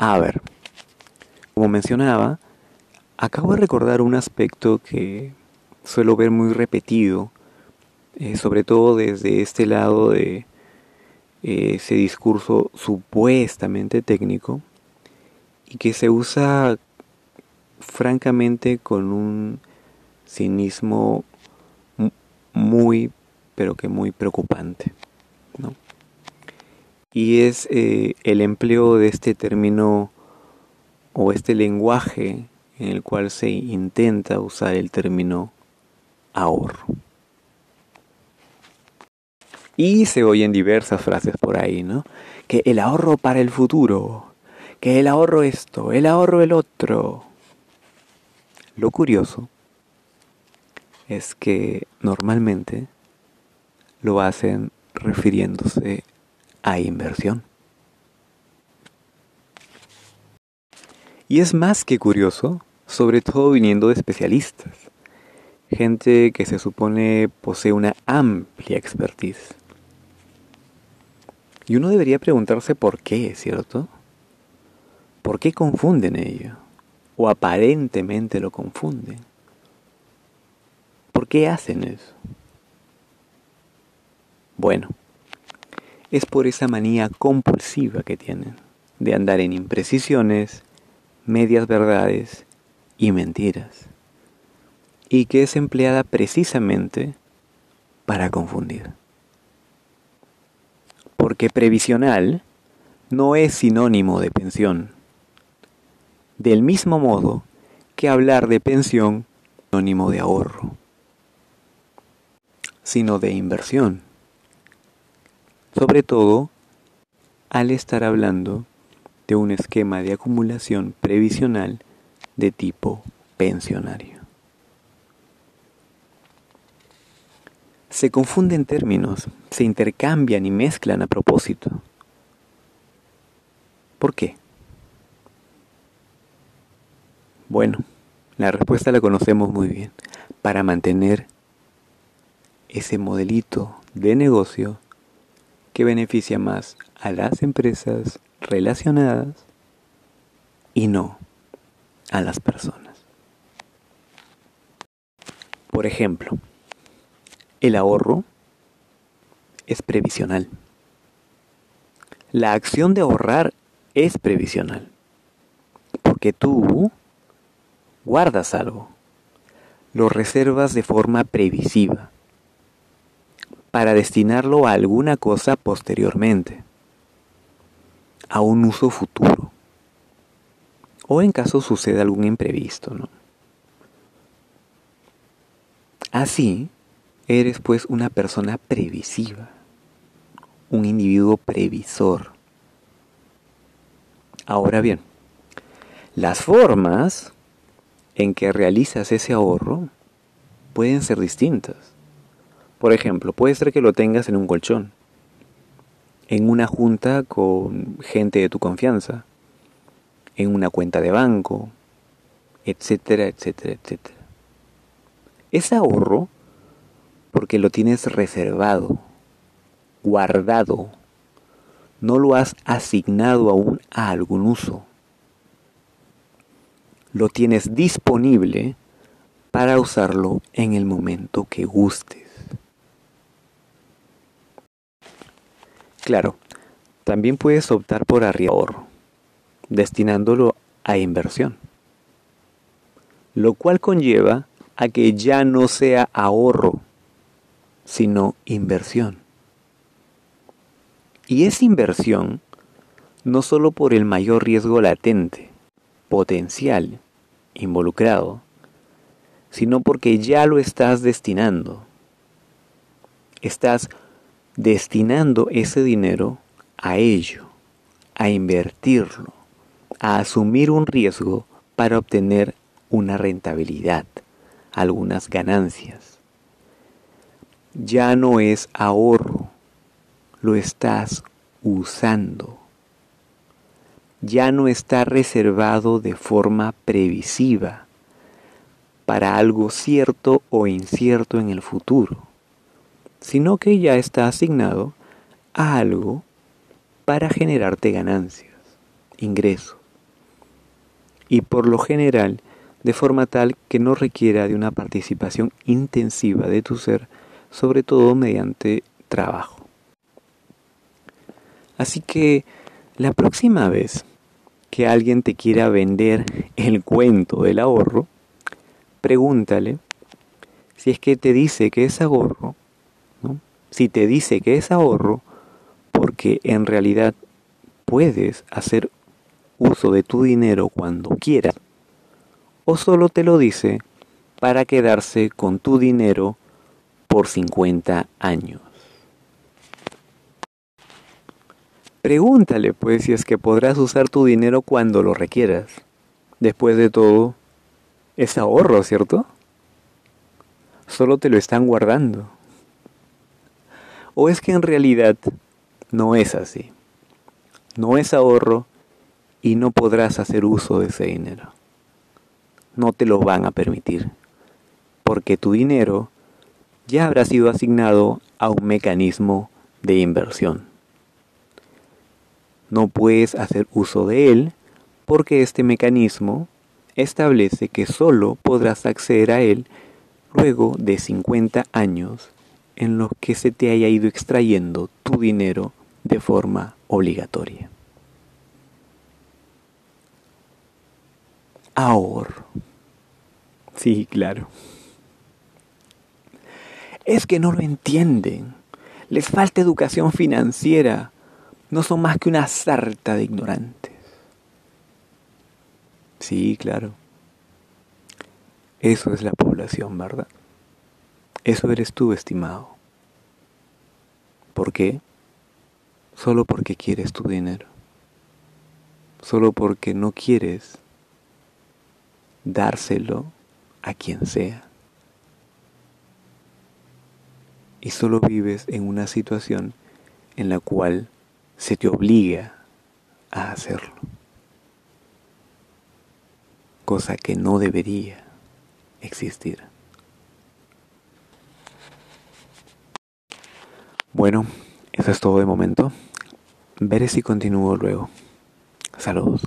A ver, como mencionaba, acabo de recordar un aspecto que suelo ver muy repetido, eh, sobre todo desde este lado de eh, ese discurso supuestamente técnico y que se usa francamente con un cinismo muy, pero que muy preocupante. Y es eh, el empleo de este término o este lenguaje en el cual se intenta usar el término ahorro. Y se oyen diversas frases por ahí, ¿no? Que el ahorro para el futuro, que el ahorro esto, el ahorro el otro. Lo curioso es que normalmente lo hacen refiriéndose a inversión. Y es más que curioso, sobre todo viniendo de especialistas, gente que se supone posee una amplia expertise. Y uno debería preguntarse por qué, ¿cierto? ¿Por qué confunden ello? O aparentemente lo confunden. ¿Por qué hacen eso? Bueno, es por esa manía compulsiva que tienen de andar en imprecisiones, medias verdades y mentiras, y que es empleada precisamente para confundir. Porque previsional no es sinónimo de pensión, del mismo modo que hablar de pensión es sinónimo de ahorro sino de inversión. Sobre todo al estar hablando de un esquema de acumulación previsional de tipo pensionario. Se confunden términos, se intercambian y mezclan a propósito. ¿Por qué? Bueno, la respuesta la conocemos muy bien. Para mantener ese modelito de negocio que beneficia más a las empresas relacionadas y no a las personas. Por ejemplo, el ahorro es previsional. La acción de ahorrar es previsional. Porque tú guardas algo, lo reservas de forma previsiva para destinarlo a alguna cosa posteriormente, a un uso futuro, o en caso suceda algún imprevisto. ¿no? Así, eres pues una persona previsiva, un individuo previsor. Ahora bien, las formas en que realizas ese ahorro pueden ser distintas. Por ejemplo, puede ser que lo tengas en un colchón, en una junta con gente de tu confianza, en una cuenta de banco, etcétera, etcétera, etcétera. Es ahorro porque lo tienes reservado, guardado, no lo has asignado aún a algún uso. Lo tienes disponible para usarlo en el momento que gustes. Claro, también puedes optar por ahorro, destinándolo a inversión, lo cual conlleva a que ya no sea ahorro, sino inversión. Y es inversión no solo por el mayor riesgo latente, potencial, involucrado, sino porque ya lo estás destinando. Estás destinando ese dinero a ello, a invertirlo, a asumir un riesgo para obtener una rentabilidad, algunas ganancias. Ya no es ahorro, lo estás usando. Ya no está reservado de forma previsiva para algo cierto o incierto en el futuro sino que ya está asignado a algo para generarte ganancias, ingresos, y por lo general de forma tal que no requiera de una participación intensiva de tu ser, sobre todo mediante trabajo. Así que la próxima vez que alguien te quiera vender el cuento del ahorro, pregúntale si es que te dice que es ahorro. Si te dice que es ahorro, porque en realidad puedes hacer uso de tu dinero cuando quieras, o solo te lo dice para quedarse con tu dinero por 50 años. Pregúntale pues si es que podrás usar tu dinero cuando lo requieras. Después de todo, es ahorro, ¿cierto? Solo te lo están guardando. ¿O es que en realidad no es así? No es ahorro y no podrás hacer uso de ese dinero. No te lo van a permitir, porque tu dinero ya habrá sido asignado a un mecanismo de inversión. No puedes hacer uso de él porque este mecanismo establece que solo podrás acceder a él luego de 50 años en los que se te haya ido extrayendo tu dinero de forma obligatoria. Ahorro. Sí, claro. Es que no lo entienden. Les falta educación financiera no son más que una sarta de ignorantes. Sí, claro. Eso es la población, ¿verdad? Eso eres tú, estimado. ¿Por qué? Solo porque quieres tu dinero. Solo porque no quieres dárselo a quien sea. Y solo vives en una situación en la cual se te obliga a hacerlo. Cosa que no debería existir. Bueno, eso es todo de momento. Veré si continúo luego. Saludos.